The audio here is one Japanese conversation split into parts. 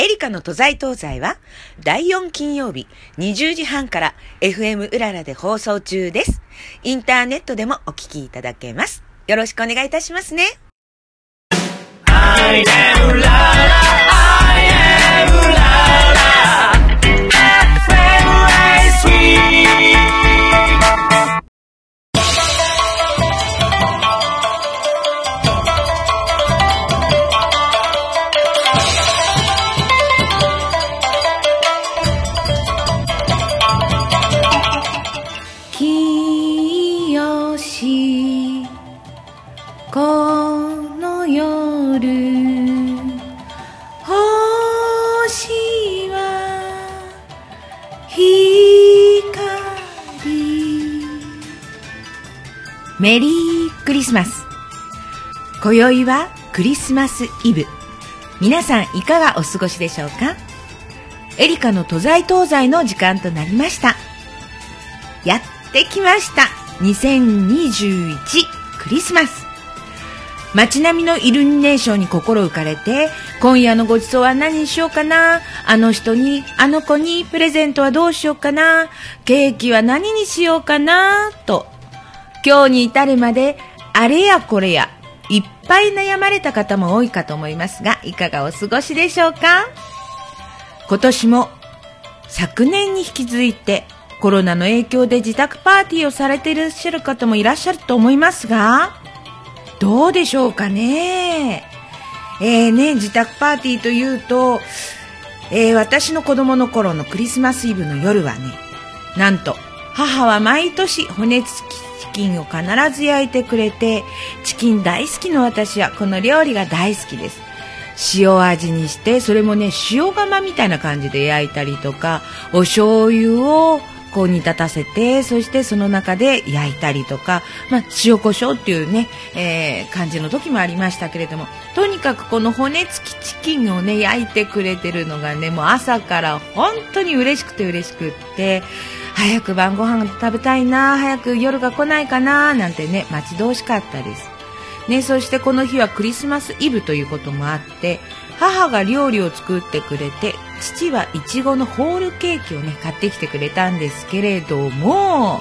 エリカの都在東西は第4金曜日20時半から FM うららで放送中です。インターネットでもお聞きいただけます。よろしくお願いいたしますね。I am ララ I am メリークリスマス。今宵はクリスマスイブ。皆さんいかがお過ごしでしょうか？エリカの都在東西の時間となりました。やってきました。2021クリスマス。街並みのイルミネーションに心浮かれて今夜のごちそうは何にしようかな？あの人にあの子にプレゼントはどうしようかな？ケーキは何にしようかな？と今日に至るまであれやこれやいっぱい悩まれた方も多いかと思いますがいかがお過ごしでしょうか？今年も昨年に引き続いてコロナの影響で自宅パーティーをされていらっしゃる方もいらっしゃると思いますが、どうでしょうかね？えーね、自宅パーティーというと、えー私の子供の頃のクリスマスイブの夜はね、なんと、母は毎年骨付きチキンを必ず焼いてくれて、チキン大好きの私はこの料理が大好きです。塩味にして、それもね、塩釜みたいな感じで焼いたりとか、お醤油をこう煮立たせて、そしてその中で焼いたりとか、まあ、塩コショウっていうね、えー感じの時もありましたけれども、とにかくこの骨付きチキンをね、焼いてくれてるのがね、もう朝から本当に嬉しくて嬉しくって、早く晩ご飯食べたいな、早く夜が来ないかな、なんてね、待ち遠しかったです。ね、そしてこの日はクリスマスイブということもあって母が料理を作ってくれて父はいちごのホールケーキをね買ってきてくれたんですけれども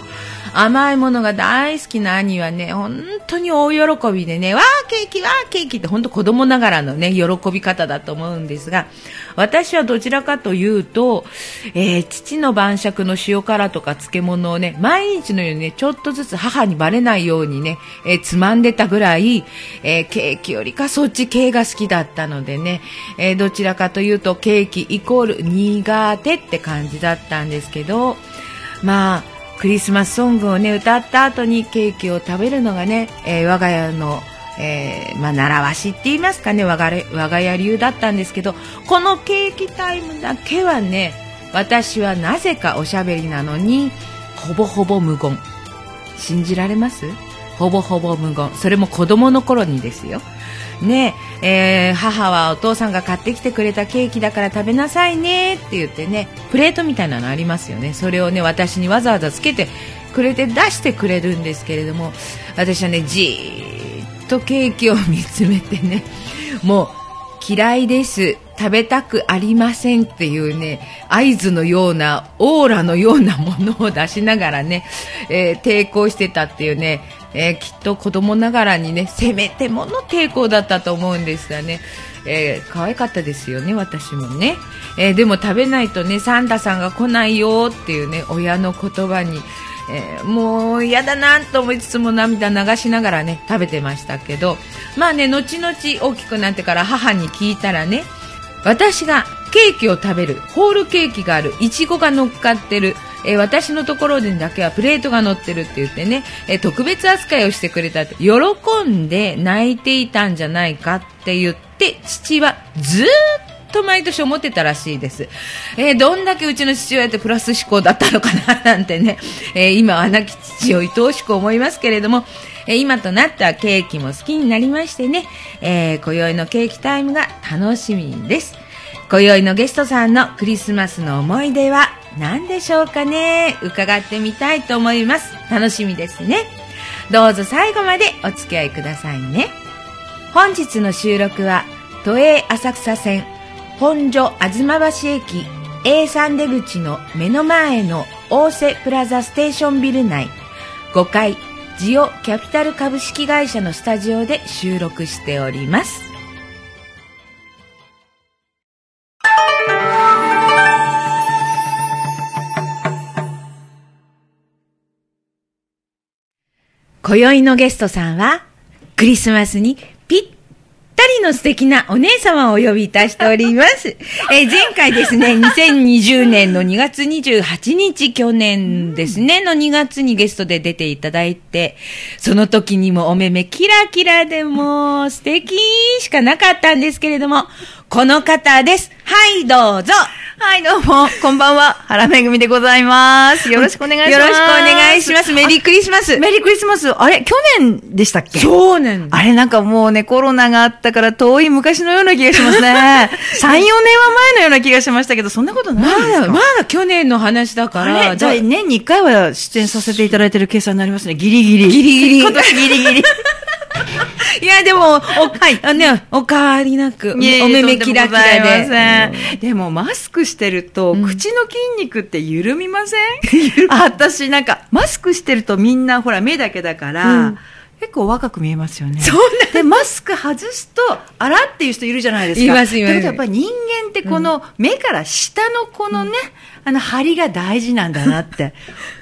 甘いものが大好きな兄はね本当に大喜びでねわーケーキわーケーキって本当子供ながらのね喜び方だと思うんですが私はどちらかというと、えー父の晩酌の塩辛とか漬物をね毎日のようにねちょっとずつ母にバレないようにね、えーつまんでたぐらい、えーケーキよりかそっち系が好きだったのでね、えーどちらかというとケーキイコール苦手って感じだったんですけどまあクリスマスソングをね歌った後にケーキを食べるのがね、えー我が家のえーまあ、習わしって言いますかね我が我が家流だったんですけどこのケーキタイムだけはね私はなぜかおしゃべりなのにほぼほぼ無言。信じられます？ほぼほぼ無言。それも子供の頃にですよ。ねえー母はお父さんが買ってきてくれたケーキだから食べなさいねって言ってねプレートみたいなのありますよね。それをね私にわざわざつけてくれて出してくれるんですけれども私はねじーっとケーキを見つめてねもう嫌いです。食べたくありませんっていうね合図のようなオーラのようなものを出しながらね、えー抵抗してたっていうね、えーきっと子供ながらにねせめてもの抵抗だったと思うんですがね、えー可愛かったですよね私もね、えーでも食べないとねサンタさんが来ないよっていうね親の言葉にえーもう嫌だなと思いつつも涙流しながらね食べてましたけど。まあね後々大きくなってから母に聞いたらね私がケーキを食べるホールケーキがあるいちごが乗っかってる、えー私のところでだけはプレートが乗ってるって言ってね、えー特別扱いをしてくれたって喜んで泣いていたんじゃないかって言って父はずっと毎年思ってたらしいです。えーどんだけうちの父親ってプラス思考だったのかななんてね、え今は亡き父を愛おしく思いますけれども、え今となってはケーキも好きになりましてね、えー今宵のケーキタイムが楽しみです。今宵のゲストさんのクリスマスの思い出は？何でしょうかね？伺ってみたいと思います。楽しみですね。どうぞ最後までお付き合いくださいね。本日の収録は都営浅草線本所吾妻橋駅 A3 出口の目の前の大瀬プラザステーションビル内5階ジオキャピタル株式会社のスタジオで収録しております今宵のゲストさんはクリスマスにぴったりの素敵なお姉様をお呼びいたしております。えー前回ですね、2020年の2月28日、去年ですね、の2月にゲストで出ていただいて、その時にもお目目キラキラでもう素敵しかなかったんですけれども、この方です。はい、どうぞ。はい、どうも、こんばんは。原めぐみでございます。よろしくお願いします。よろしくお願いします。メリークリスマス。メリークリスマス。あれ、去年でしたっけ？そうなんだ。あれ、なんかもうね、コロナがあったから遠い昔のような気がしますね。3、4年は前のような気がしましたけど、そんなことないまですか？だ、まだ去年の話だかあら、れ？じゃあ年に1回は出演させていただいてる計算になりますね。ギリギリ。ギリギリ今年ギリギリ。いや、でも、お、はい、あね、お変わりなく、お目目キラキラでで。もマスクしてると、うん口の筋肉って緩みません？あ私なんかマスクしてるとみんなほら目だけだから、うん結構若く見えますよね。そうなんで、マスク外すと、あらっていう人いるじゃないですか。いますいますやっぱり人間ってこの目から下のこのね、あの張りが大事なんだなって、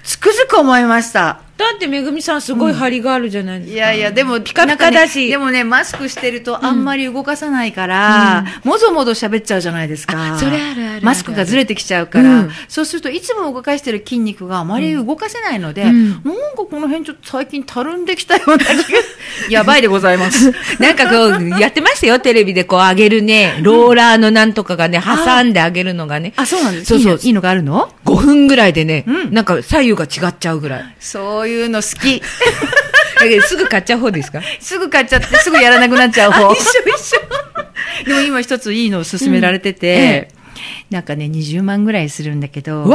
つくづく思いました。だって、めぐみさんすごい張りがあるじゃないですか。いやいや、でも、ピカピカだし。ねでもね、マスクしてるとあんまり動かさないから、もぞもぞ喋っちゃうじゃないですか。あそれあるあるマスクがずれてきちゃうから、うん。そうするといつも動かしてる筋肉があまり動かせないので、うん。なんかこの辺ちょっと最近たるんできたような気が、やばいでございます。なんかこう、やってましたよ、テレビでこう上げるね、ローラーのなんとかがね、挟んで上げるのがね。あ、そうなんです。そうそう。いいのいいのがあるの？5分ぐらいでね、うん。なんか左右が違っちゃうぐらい。そういうの好き。すぐ買っちゃう方ですか？すぐ買っちゃって、すぐやらなくなっちゃう方。一緒一緒。でも今一ついいのを勧められてて、なんかね、20万ぐらいするんだけど、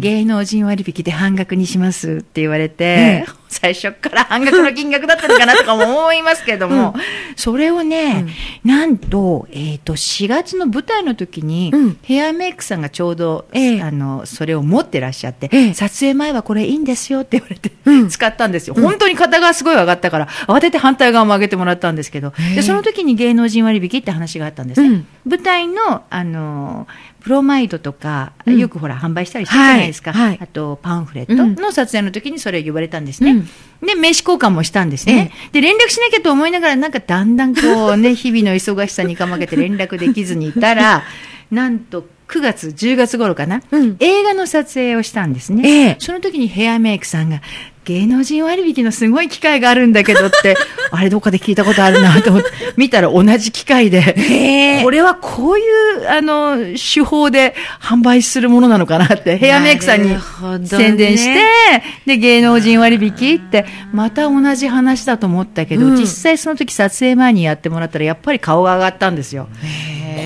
芸能人割引で半額にしますって言われて、ええ。最初から半額の金額だったのかなとかも思いますけども、それをね、なんと、えっ、と、4月の舞台の時に、うん。ヘアメイクさんがちょうど、ええ。あの、それを持ってらっしゃって、ええ。撮影前はこれいいんですよって言われて、うん。使ったんですよ。本当に肩がすごい上がったから、慌てて反対側も上げてもらったんですけど、ええ。でその時に芸能人割引って話があったんですね。うん。舞台の、あの、プロマイドとか、うんよくほら販売したりしてるじゃないですか。はいはいあと、パンフレットの撮影の時にそれを言われたんですね。うんで、名刺交換もしたんですね。で、連絡しなきゃと思いながら、なんかだんだんこうね、日々の忙しさにかまけて連絡できずにいたら、なんと9月、10月頃かな、うん映画の撮影をしたんですね。ええその時にヘアメイクさんが、芸能人割引のすごい機会があるんだけどって、あれどっかで聞いたことあるなと思って、見たら同じ機会で、これはこういう、あの、手法で販売するものなのかなって、ヘアメイクさんに宣伝して、で、芸能人割引って、また同じ話だと思ったけど、うん実際その時撮影前にやってもらったら、やっぱり顔が上がったんですよ。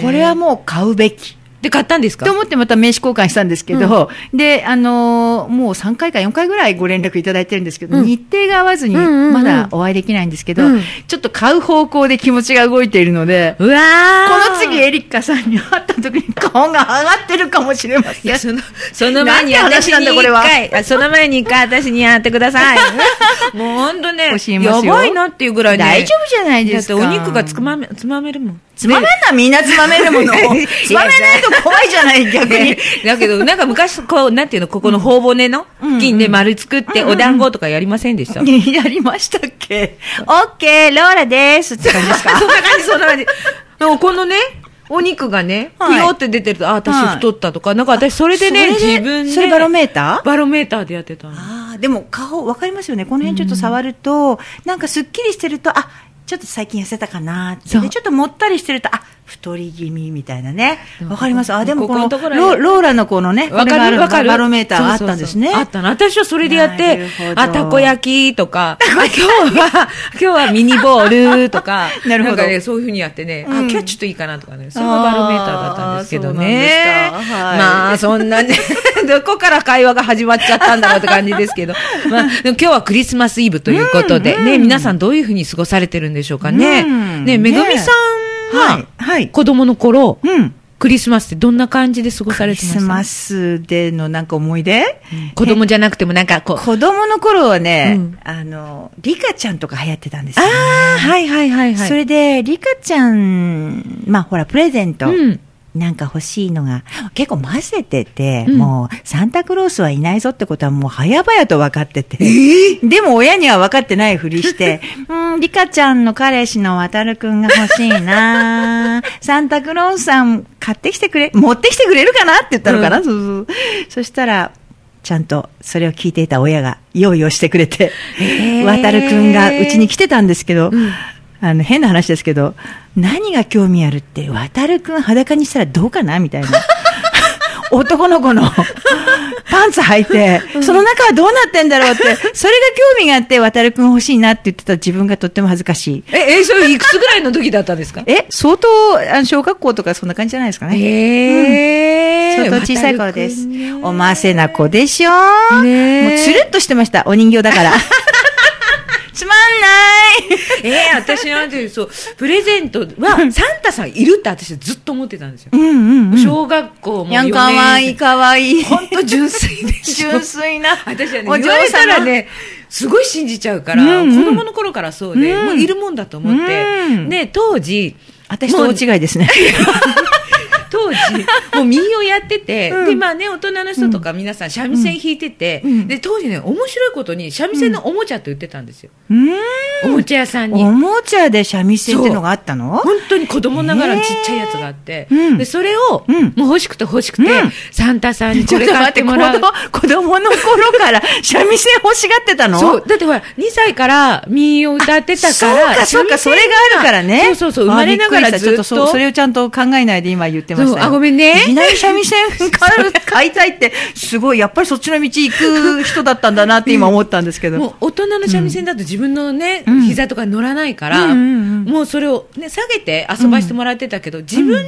これはもう買うべき。で、買ったんですか？と思ってまた名刺交換したんですけど、で、あのーもう3回か4回ぐらいご連絡いただいてるんですけど、うん日程が合わずにうんうんうんまだお会いできないんですけど、うんちょっと買う方向で気持ちが動いているので、うわーこの次エリッカさんに会った時に顔が上がってるかもしれません。いや、その、その前に私に一回、あその前に一回私にやってください。もうほんとね、やばいなっていうぐらいね。大丈夫じゃないですか。だってお肉がつまめ、つまめるもん。つまめんな、みんなつまめるもの。つまめないと怖いじゃない、逆に。だけど、なんか昔、こう、なんていうの、ここの頬骨の付近で丸作って、お団子とかやりませんでした、やりましたっけ？オッケー、ローラです。って感じですか？そんな感じ、そんな感じ。でもこのね、お肉がね、はい。ぷよって出てると、あ、私はい。太ったとか、なんか私それでね、自分で。それバロメーター？バロメーターでやってたの。ああ、でも顔、わかりますよね。この辺ちょっと触ると、なんかすっきりしてると、あ、ちょっと最近痩せたかなって。ちょっともったりしてると、あ、太り気味みたいなね。わかります？あ、でもこのロローラのこのね、わかるわかる。バロメーターがあったんですね。そうそうそうあったの。私はそれでやっなてあ、たこ焼きとか、あ今日は、今日はミニボールとか、なるほどね、そういうふうにやってね、あ、うん今日はちょっといいかなとかね、それがバロメーターだったんですけどね。はいまあ、そんなね、どこから会話が始まっちゃったんだろうって感じですけど、まあ、今日はクリスマスイブということで、ね、皆さんどういうふうに過ごされてるんでしょうかね。うんね、めぐみさんは、はい。はい。子供の頃、うん。クリスマスってどんな感じで過ごさクリれてました？スマスでのなんか思い出、子供じゃなくてもなんかこう。子供の頃はね、うんあの、リカちゃんとか流行ってたんですよ、ね。ああ、はいはいはいはい。それで、リカちゃん、まあほら、プレゼント。うん。なんか欲しいのが、結構混ぜてて、うん。もう、サンタクロースはいないぞってことはもう早々と分かってて。でも親には分かってないふりして、うん、リカちゃんの彼氏の渡るくんが欲しいな。サンタクロースさん買ってきてくれ、持ってきてくれるかなって言ったのかな、そうそう。そしたら、ちゃんとそれを聞いていた親が用意をしてくれて、へー。渡るくんがうちに来てたんですけど、うんあの、変な話ですけど、何が興味あるって、渡るくん裸にしたらどうかなみたいな。男の子のパンツ履いて、その中はどうなってんだろうって、それが興味があって、渡るくん欲しいなって言ってた自分がとっても恥ずかしい。え、え、それいくつぐらいの時だったんですか？え、相当、あの小学校とかそんな感じじゃないですかね。へえ。相当小さい頃です。おませな子でしょねえもうつるっとしてました、お人形だから。つまんない えー、私なんてそう、プレゼントは、サンタさんいるって私ずっと思ってたんですよ。うんうん、うん。小学校もいや、かわいい、かわいい。本当純粋でしょ。純粋な。私はね、お嬢言われたら様ね、すごい信じちゃうから、うんうん子供の頃からそうで、うんもういるもんだと思って、うんで、当時、私と大違いですね。当時、もう民謡やってて、うんで、まあね、大人の人とか皆さん三味線弾いてて、うんで、当時ね、面白いことに三味線のおもちゃって売ってたんですよ。うん。おもちゃ屋さんに。おもちゃで三味線ってのがあったの？本当に子供ながらのちっちゃいやつがあって、うんで、それを、うんもう欲しくて欲しくて、うんサンタさんにちょこれ買ってもらう。供子供の頃から三味線欲しがってたの？そう。だってほら、2歳から民謡歌ってたから。そうか、そうか、それがあるからね。そうそうそう、生まれながら。ちょっとそそれをちゃんと考えないで今言ってましたよ。あごめんね。いきなり三味線？買いたいって、すごい、やっぱりそっちの道行く人だったんだなって今思ったんですけど。もう大人の三味線だと自分のね、うん。膝とかに乗らないから、うんうんうんもうそれをね、下げて遊ばしてもらってたけど、自分の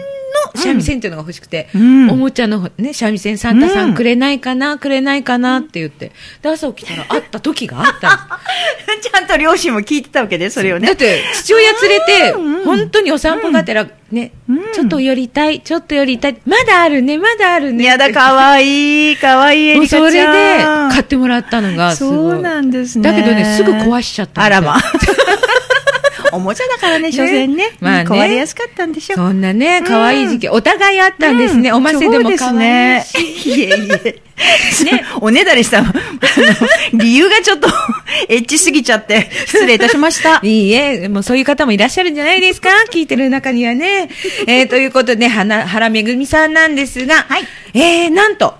三味線っていうのが欲しくて、うんおもちゃのね、三味線サンタさんくれないかな、くれないかなって言って、で、朝起きたら会った時があった。ちゃんと両親も聞いてたわけで、それをね。だって、父親連れてうん、本当にお散歩がてら、ね、うんちょっと寄りたい、ちょっと寄りたい、まだあるね、まだあるね。やだ、かわいい、かわいいエリカちゃん。それで買ってもらったのがすごい。そうなんですね。だけどね、すぐ壊しちゃったあらま。おもちゃだからね、所詮ね。まあね壊れやすかったんでしょ。そんなね、可愛い時期、お互いあったんですね。おませでも可愛いし。いえいえ。ね、おねだりした、理由がちょっとエッチすぎちゃって、失礼いたしました。いいえ、もうそういう方もいらっしゃるんじゃないですか？聞いてる中にはね。えー、ということで、はな、原めぐみさんなんですが、はいえー、なんと、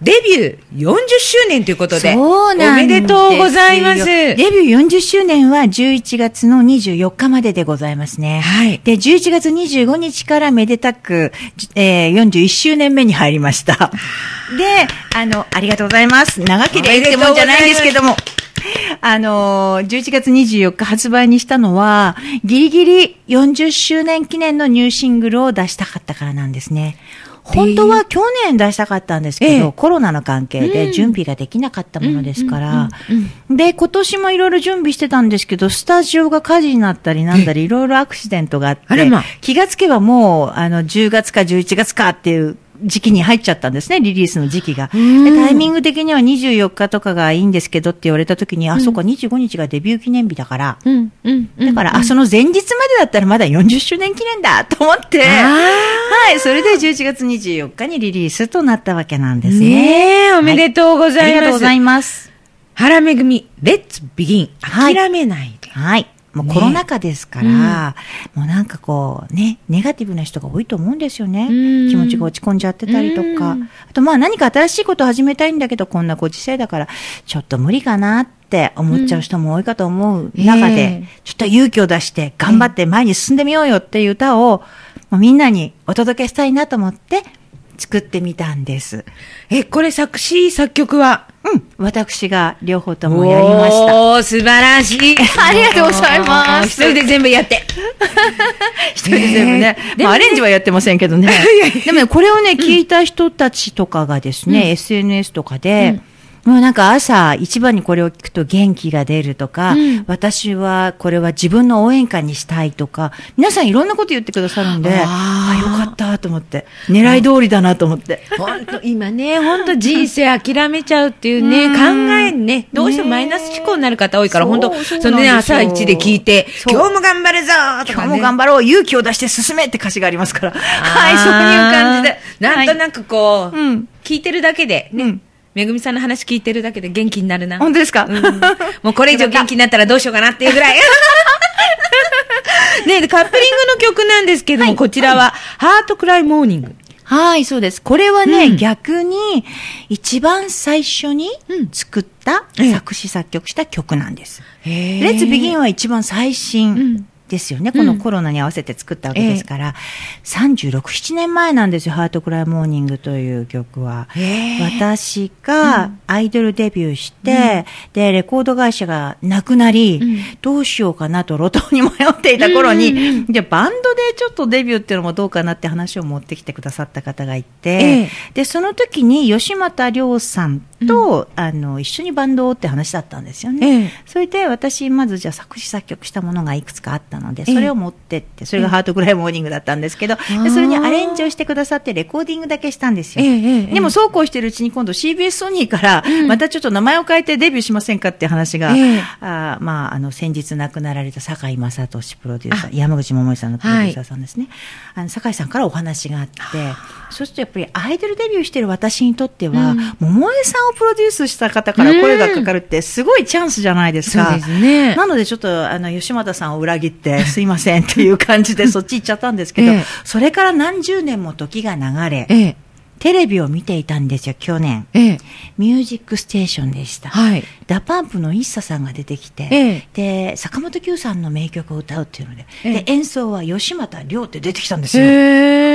デビュー40周年ということで、そうなんですよおめでとうございます。デビュー40周年は11月の24日まででございますね。はいで、11月25日からめでたく、じえー、41周年目に入りました。で、あの、ありがとうございます。長ければいいってもんじゃないんですけども。あのー、11月24日発売にしたのは、ギリギリ40周年記念のニューシングルを出したかったからなんですね。本当は去年出したかったんですけど、ええ。コロナの関係うん。で準備ができなかったものですから。で、今年もいろいろ準備してたんですけど、スタジオが火事になったりなんだり、いろいろアクシデントがあって気がつけばもう、あの、10月か11月かっていう時期に入っちゃったんですね、リリースの時期が。タイミング的には24日とかがいいんですけどって言われた時に、あ、そうか、25日がデビュー記念日だから、うん、うん、うん。だから、あ、その前日までだったらまだ40周年記念だと思って、あはい、それで11月24日にリリースとなったわけなんですね。ねえ、おめでとうございます。ありがとうございます。原めぐみ、レッツビギン。はい諦めないで。はい。もうねコロナ禍ですから、もうなんかこうね、ネガティブな人が多いと思うんですよね。うん気持ちが落ち込んじゃってたりとか。うんあとまあ何か新しいことを始めたいんだけど、こんなご時世だから、ちょっと無理かなって思っちゃう人も多いかと思う中で、ええちょっと勇気を出して頑張って前に進んでみようよっていう歌を、もうみんなにお届けしたいなと思って作ってみたんです。え、これ作詞、作曲はうん。私が両方ともやりました。おー、素晴らしい。ありがとうございます一人で全部やって。一人で全部ね。でもねまあ、アレンジはやってませんけどね。でもね、これをね、聞いた人たちとかがですね、SNS とかで、もうなんか朝一番にこれを聞くと元気が出るとか、うん私はこれは自分の応援歌にしたいとか、皆さんいろんなこと言ってくださるんで、ああーよかったと思って、狙い通りだなと思って。本当今ね、本当人生諦めちゃうっていうね、うん考えにね、どうしてもマイナス思考になる方多いから、本当そのね、朝一で聞いて、今日も頑張るぞーとかね。今日も頑張ろう、勇気を出して進めって歌詞がありますから。はい、そういう感じで。く。なんとなくこう、うん聞いてるだけで、ね、うんめぐみさんの話聞いてるだけで元気になるな。本当ですか、うんもうこれ以上元気になったらどうしようかなっていうぐらい。ねでカップリングの曲なんですけども、こちらは、ハートクライモーニング。はい、そうです。これはね、うん逆に、一番最初にうん作った、ええ作詞作曲した曲なんです。レレッツビギンは一番最うん新ですよね。うん。このコロナに合わせて作ったわけですから、36、7年前なんですよ、ハートクライモーニングという曲は。へー。私がアイドルデビューして、で、レコード会社がなくなり、うん。どうしようかなと路頭に迷っていた頃に、うんうんじゃあバンドでちょっとデビューっていうのもどうかなって話を持ってきてくださった方がいて、ええ。で、その時に吉又亮さんと、あの、一緒にバンドをって話だったんですよね。ええ。それで私、まずじゃあ作詞作曲したものがいくつかあったので、ええ。それを持ってって、それがハートクライモーニングだったんですけど、ー。でそれにアレンジをしてくださってレコーディングだけしたんですよ。でもそうこうしてるうちに今度 CBS ソニーからうん、またちょっと名前を変えてデビューしませんかって話が、ええ。あーまあ、あの、先日亡くなられた坂井正俊プロデューサー、山口百恵さんのプロデューサーさんですね。あの、坂井さんからお話があって、そうするとやっぱりアイドルデビューしてる私にとっては、うん。桃江さんをプロデュースした方から声がかかるってすごいチャンスじゃないですか。なのでちょっと、あの、吉又さんを裏切って、すいませんっていう感じでそっち行っちゃったんですけど、ええ。それから何十年も時が流れ、ええ、テレビを見ていたんですよ、去年。ええ、ミュージックステーションでした。はい。ダパンプの ＩＳＳA さんが出てきて、ええ。で、坂本九さんの名曲を歌うっていうので、ええ。で、演奏は吉又亮って出てきたんですよ。あ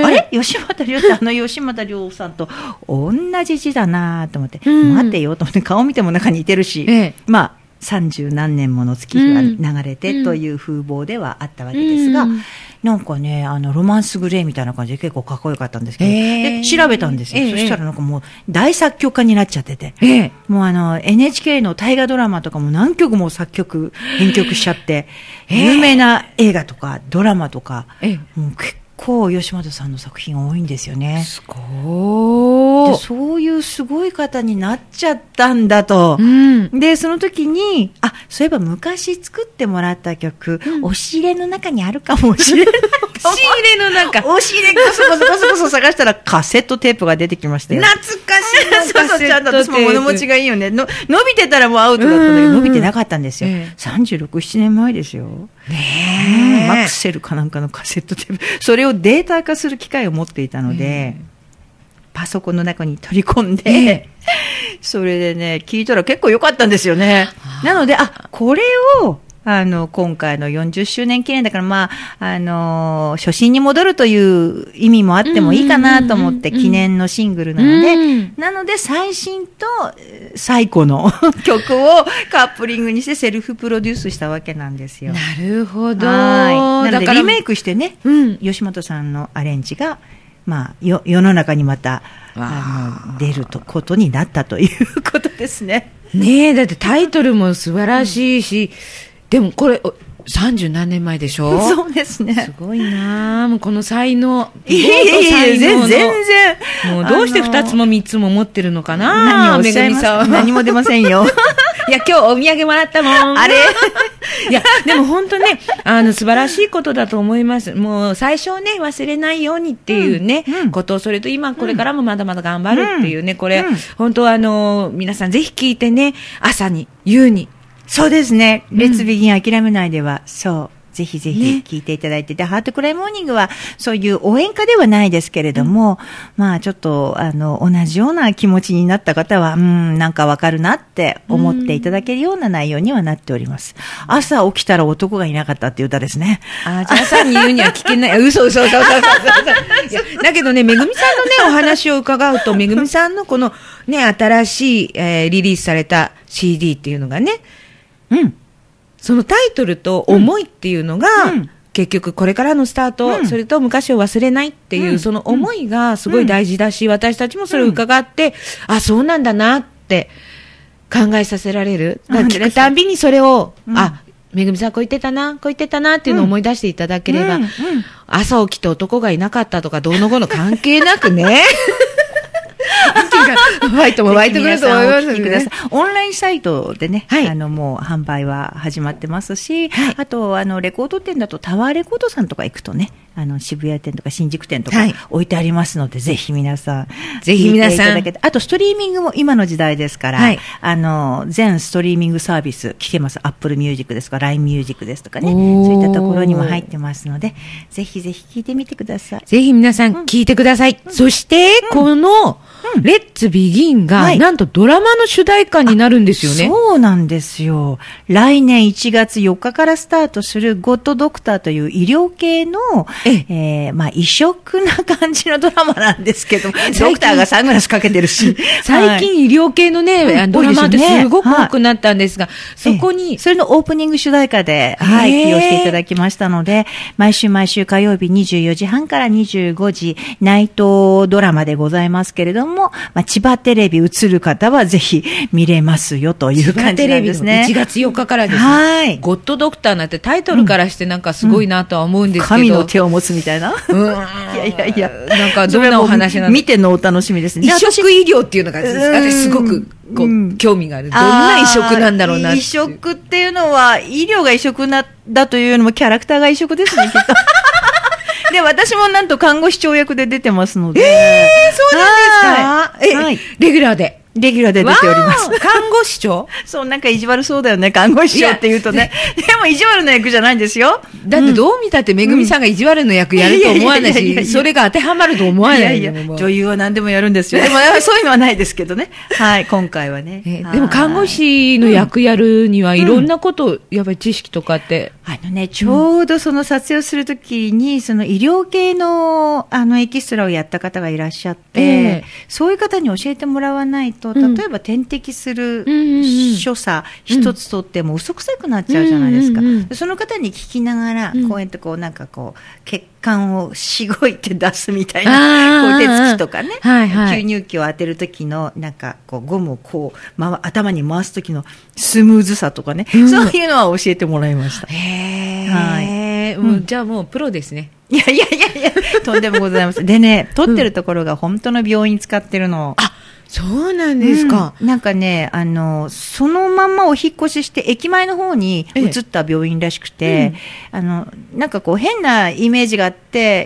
れ？吉又亮ってあの吉又亮さんと同じ字だなと思って、うん。待てよと思って顔見ても中に似てるし、ええ。まあ、三十何年もの月日がうん。流れてという風貌ではあったわけですが、うん。なんかね、あの、ロマンスグレーみたいな感じで結構かっこよかったんですけど、へえ。で調べたんですよ。ええ。そしたらなんかもう大作曲家になっちゃってて、ええ、もうあの、NHK の大河ドラマとかも何曲も作曲、編曲しちゃって、ええ。有名な映画とかドラマとか、ええ。もう結構吉本さんの作品多いんですよね。すごでー。そういうすごい方になっちゃったんだと。うん。で、その時に、あ、そういえば昔作ってもらった曲、うん押し入れの中にあるかもしれない。仕入れの中。押し入れこそこそこそこそ探したらカセットテープが出てきましたよ。懐かしいそうそう、ちゃんと私も物持ちがいいよね。の伸びてたらもうアウトだったんだけど、うん伸びてなかったんですよ。ええ36、7年前ですよ。ねえ。マクセルかなんかのカセットテープ。それをデータ化する機会を持っていたので、パソコンの中に取り込んで、ええ。それでね、聞いたら結構良かったんですよね。なので、あ、これを、あの、今回の40周年記念だから、まあ、あの初心に戻るという意味もあってもいいかなと思って、うんうんうんうん記念のシングルなので、うんなので、最新とえー最古の 曲をカップリングにしてセルフプロデュースしたわけなんですよ。なるほど。はい。なので、リメイク。クしてね、うん。吉本さんのアレンジが、まあ、よ、世の中にまた、あの、出ると、ことになったということですね。ねえ、だってタイトルも素晴らしいし、でもこれ、お30何年前でしょ？そうですすね。ごいなあもうこの才能。いやいやいや、全然。もうどうして二つも三つも持ってるのかな何めぐみさんは。何も出ませんよ。いや、今日お土産もらったもん。あれ？いや、でも本当ね、あの、素晴らしいことだと思います。もう、最初ね、忘れないようにっていうね、うんうんことを、それと今、これからもまだまだ頑張るっていうね、これ、うん本当あの、皆さんぜひ聞いてね、朝に、夕に、そうですね。うんレッツビギン諦めないでは、そう。ぜひぜひね聞いていただいて、で、ハートクライモーニングは、そういう応援歌ではないですけれども、まあちょっと、あの、同じような気持ちになった方は、うん、なんかわかるなって思っていただけるような内容にはなっております。朝起きたら男がいなかったっていう歌ですね。あじゃあ朝に言うには聞けない。嘘嘘嘘嘘嘘嘘だけどね、めぐみさんのね、お話を伺うと、めぐみさんのこのね、新しい、えーリリースされた CD っていうのがね、うん。そのタイトルと思いっていうのが、うん。結局これからのスタート、うん。それと昔を忘れないっていう、うん。その思いがすごい大事だし、私たちもそれを伺って、あ、そうなんだなって、考えさせられる。たんびにそれを、うん。あ、めぐみさんこう言ってたな、こう言ってたなっていうのを思い出していただければ、うんうん。朝起きて男がいなかったとか、どうのこうの関係なくね。ファイトも湧いてくると思いますぜひ皆さんお聞きください。ね。オンラインサイトでね、はい。あの、もう販売は始まってますし、はい。あと、あの、レコード店だとタワーレコードさんとか行くとね、あの、渋谷店とか新宿店とかはい。置いてありますので、ぜひ皆さん。ぜひ皆さん。あと、ストリーミングも今の時代ですから、はい。あの、全ストリーミングサービス聞けます。Apple Music ですとか、LINE Music ですとかね、そういったところにも入ってますので、ぜひぜひ聞いてみてください。ぜひ皆さん聞いてください。そして、この、レッツビギンが、はい。なんとドラマの主題歌になるんですよね。そうなんですよ。来年1月4日からスタートするゴッドドクターという医療系の、ええ。ーまあ異色な感じのドラマなんですけど、近。ドクターがサングラスかけてるし。最はい近医療系のね、うんあのドラマってすごく多くなったんですが、そこえにえ、それのオープニング主題歌で、はい、起用していただきましたので、毎週毎週火曜日24時半から25時、ナイトドラマでございますけれども、まあ、千葉テレビ映る方はぜひ見れますよという感じなんですね。テレビの1月4日からですね。はいゴッドドクターなんてタイトルからしてなんかすごいなとは思うんですけど。神の手を持つみたいな。うん。い いやいやいや。なんかどんなお話なの？見てのお楽しみですね。移植医療っていうのが、うん私すごくこうんう興味がある。どんな移植なんだろうなっていう。あー移植っていうのは、医療が移植な、だというよりもキャラクターが移植ですね、きっと。で、私もなんと看護師長役で出てますので。ええそうなんですか？え、はいレギュラーで。レギュラーで出ております看護師長？そう、なんか意地悪そうだよね、看護師長って言うとね。でも意地悪な役じゃないんですよ。だってどう見たってめぐみさんが意地悪の役やると思わないし、それが当てはまると思わないいやいや、女優は何でもやるんですよ。でも、そういうのはないですけどね。はい、今回はね。でも看護師の役やるにはいろんなこと、やっぱり知識とかって。あのね、ちょうどその撮影をするときに、その医療系の、あの、エキストラをやった方がいらっしゃって、ええ。そういう方に教えてもらわないと、うん。例えば点滴するうんうんうん。所作一つとっても嘘くさくなっちゃうじゃないですか。うんうんうんでその方に聞きながら、うん。こうやってこう、なんかこう、血管をしごいて出すみたいな、こう手つきとかね、はいはい。吸入器を当てるときの、なんかこう、ゴムをこう、ま、頭に回すときのスムーズさとかね、うん。そういうのは教えてもらいました。へはい。うん。じゃあもうプロですね。いやいやいやいや、とんでもございません。でね、撮ってるところが本当の病院使ってるの。あ、そうなんですか。うん。なんかね、あの、そのまんまお引っ越しして、駅前の方に移った病院らしくて、あの、なんかこう変なイメージがあって、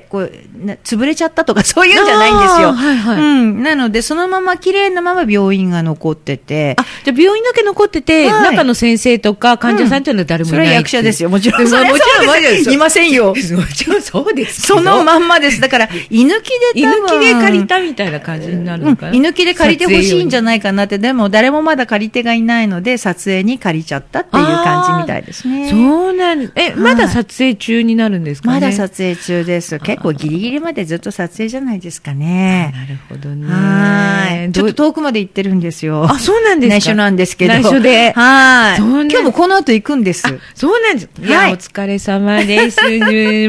こう、な潰れちゃったとか そういうんじゃないんですよ。はいはいうん。なので、そのまま綺麗なまま病院が残ってて、あ、じゃあ病院だけ残ってて、はい中の先生とか患者さんっていうのは誰もいない、それは役者ですよ。もちろん。もちろん、もちろん、いませんよ。もちろんそうです。そのまんまです。だから、居抜きで居多分抜きで借りたみたいな感じになるのかな。うん、居抜きで借りてほしいんじゃいないかなって、でも誰もまだ借り手がいないので、撮影に借りちゃったっていう感じみたいですね。そうなんです。え、まだ撮影中になるんですかね？まだ撮影中です。結構ギリギリまでずっと撮影じゃないですかね。なるほどね。はい。ちょっと遠くまで行ってるんですよ。あ、そうなんですか？内緒なんですけど。内緒で。はい。今日もこの後行くんです。そうなんです。いや、はいお疲れ様です。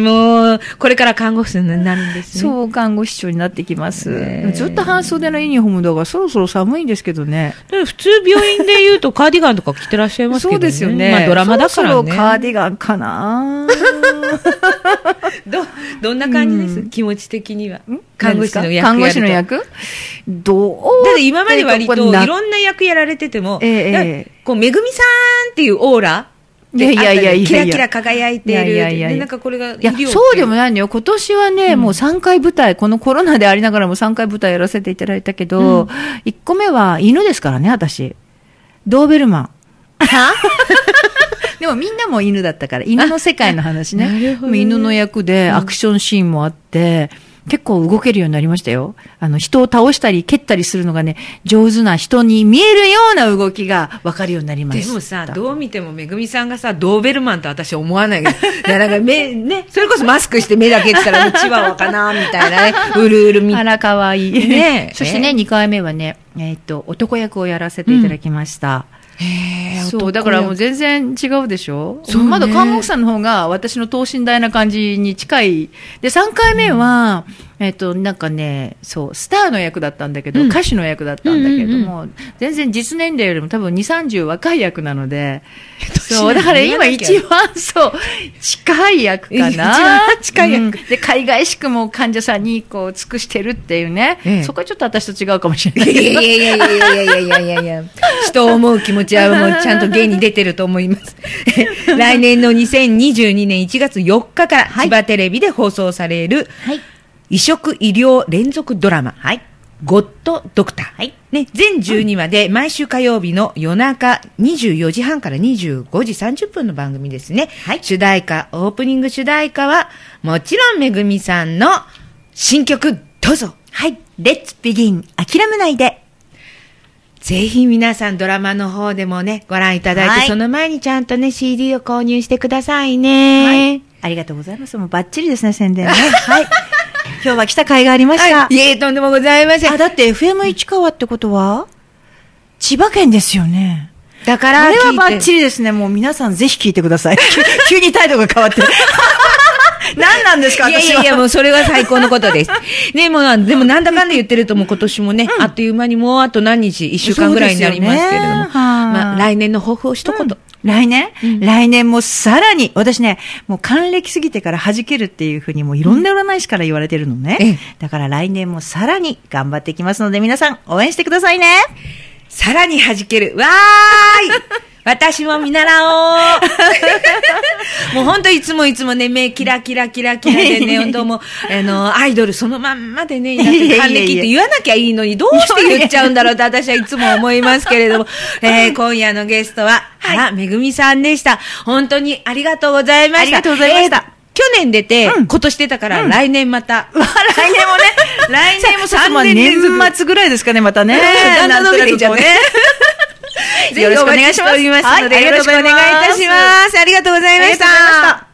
もう、これから看護師になるんですね。そう、看護師長になってきます。ねずっと半袖のユニフォームだから、そろそろ寒いんですけどね。普通病院で言うとカーディガンとか着てらっしゃいますけどね。そうですよね。まあドラマだからね。そろそろカーディガンかな ど、どんな感じです、うん。気持ち的には。看護師の役やると。看護師の役？どう？だって今まで割といなろんな役やられてても、ええこう、めぐみさんっていうオーラいやいやいやいやキラキラ輝いている。いやいやなんかこれが医いやそうでもないのよ。今年はね、もう3回舞台、このコロナでありながらも3回舞台やらせていただいたけど、うん。1個目は犬ですからね、私。ドーベルマン。でもみんなも犬だったから、犬の世界の話ね。あなるほどねもう犬の役でアクションシーンもあって、結構動けるようになりましたよ。あの、人を倒したり蹴ったりするのがね、上手な人に見えるような動きが分かるようになりました。でもさ、どう見てもめぐみさんがさ、ドーベルマンと私思わないけど、いやなんか目、ね、それこそマスクして目だけって言ったら、チワワかな、みたいなね、うるうるみあら、かわいい。ねえそしてね、え2回目はね、えっ、と、男役をやらせていただきました。へーそう、だからもう全然違うでしょ？そうね。まだ看護婦さんの方が私の等身大な感じに近い。で、3回目は、えっ、と、なんかね、そう、スターの役だったんだけど、うん歌手の役だったんだけどうんも、全然実年齢よりも多分2、30若い役なので、年そう、だから今一番そう、近い役かな。一番近い役うんで、海外しくも患者さんにこう、尽くしてるっていうね、ええそこはちょっと私と違うかもしれない いけど。やいやいやいやいやいやいやいやいやいや人を思う気持ちはもうちゃんと芸に出てると思います。来年の2022年1月4日から千葉テレビで放送される、はい。移植医療連続ドラマ、はい。ゴッドドクター。はいね、全12話で毎週火曜日の夜中24時半から25時30分の番組ですね。はい主題歌、オープニング主題歌は、もちろんめぐみさんの新曲、どうぞ。はい。レッツビギン、諦めないで。ぜひ皆さんドラマの方でもね、ご覧いただいて、はいその前にちゃんとね、CD を購入してくださいね。はい。ありがとうございます。もうバッチリですね、宣伝ね。はい。今日は来た甲斐がありました。はい。いえ、とんでもございません。あ、だって FM 市川ってことは千葉県ですよね。だから、これはバッリ。チリですね。もう皆さんぜひ聞いてください。急急に態度が変わって。何なんですか。いやいやいや、もうそれは最高のことです。ね、もう、でもなんだかんだ言ってるともう今年もね、あっという間にもうあと何日、一週間ぐらいになりますけれども、ねはいまあ来年の抱負を一言。来年、来年もさらに、私ね、もう還暦過ぎてから弾けるっていうふうにもういろんな占い師から言われてるのね。ええだから来年もさらに頑張っていきますので皆さん応援してくださいね。さらに弾ける。わーい私も見習おう もう本当いつもいつもね、目キラキラキラキラでね、本当もう、あの、アイドルそのまんまでね、なんか還暦って言わなきゃいいのに、どうして言っちゃうんだろうって私はいつも思いますけれども、えー今夜のゲストは、原めぐみさんでした。本当にありがとうございました。ありがとうございましたえー去年出て、うん今年出たから、来年また。来年もね、来年もさ3年連続年末ぐらいですかね、またね。だんだん伸びていっちゃね。よろしくお願いします。はいよろしくお願いいたします。ありがとうございましありがとうございましたた。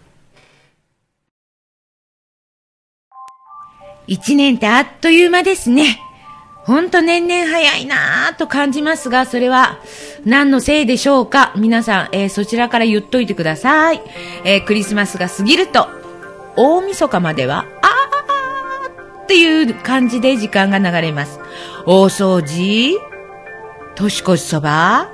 一年ってあっという間ですね。ほんと年々早いなぁと感じますが、それは何のせいでしょうか？皆さん、えーそちらから言っといてください。えークリスマスが過ぎると、大晦日までは、あーっていう感じで時間が流れます。大掃除、年越しそば、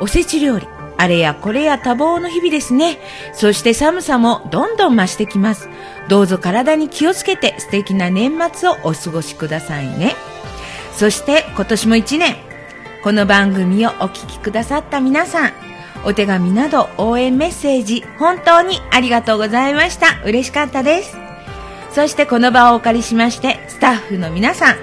おせち料理、あれやこれや多忙の日々ですね。そして寒さもどんどん増してきます。どうぞ体に気をつけて素敵な年末をお過ごしくださいね。そして今年も一年、この番組をお聞きくださった皆さん、お手紙など応援メッセージ、本当にありがとうございました。嬉しかったです。そしてこの場をお借りしまして、スタッフの皆さん、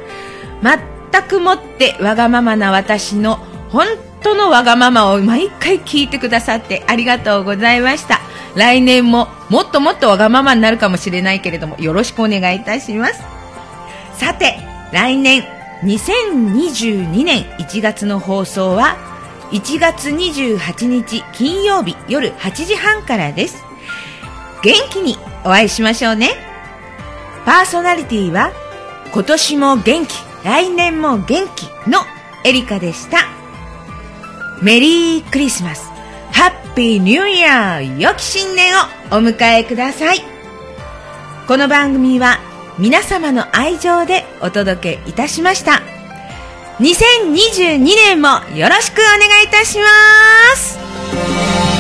全くもってわがままな私の本当のわがままを毎回聞いてくださってありがとうございました。来年ももっともっとわがままになるかもしれないけれども、よろしくお願いいたします。さて、来年2022年1月の放送は1月28日金曜日夜8時半からです。元気にお会いしましょうね。パーソナリティは今年も元気、来年も元気のエリカでした。メリークリスマス、ハッピーニューイヤー、良き新年をお迎えください。この番組は皆様の愛情でお届けいたしました。2022年もよろしくお願いいたします。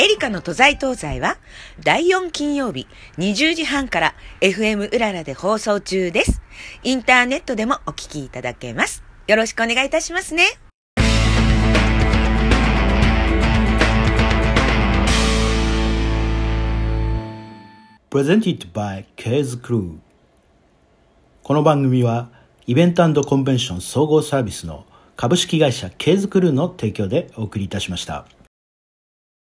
エリカの都在東西は第4金曜日20時半から FM うららで放送中です。インターネットでもお聞きいただけます。よろしくお願いいたしますね。Presented by K's Crew この番組はイベントコンベンション総合サービスの株式会社 K's Crew の提供でお送りいたしました。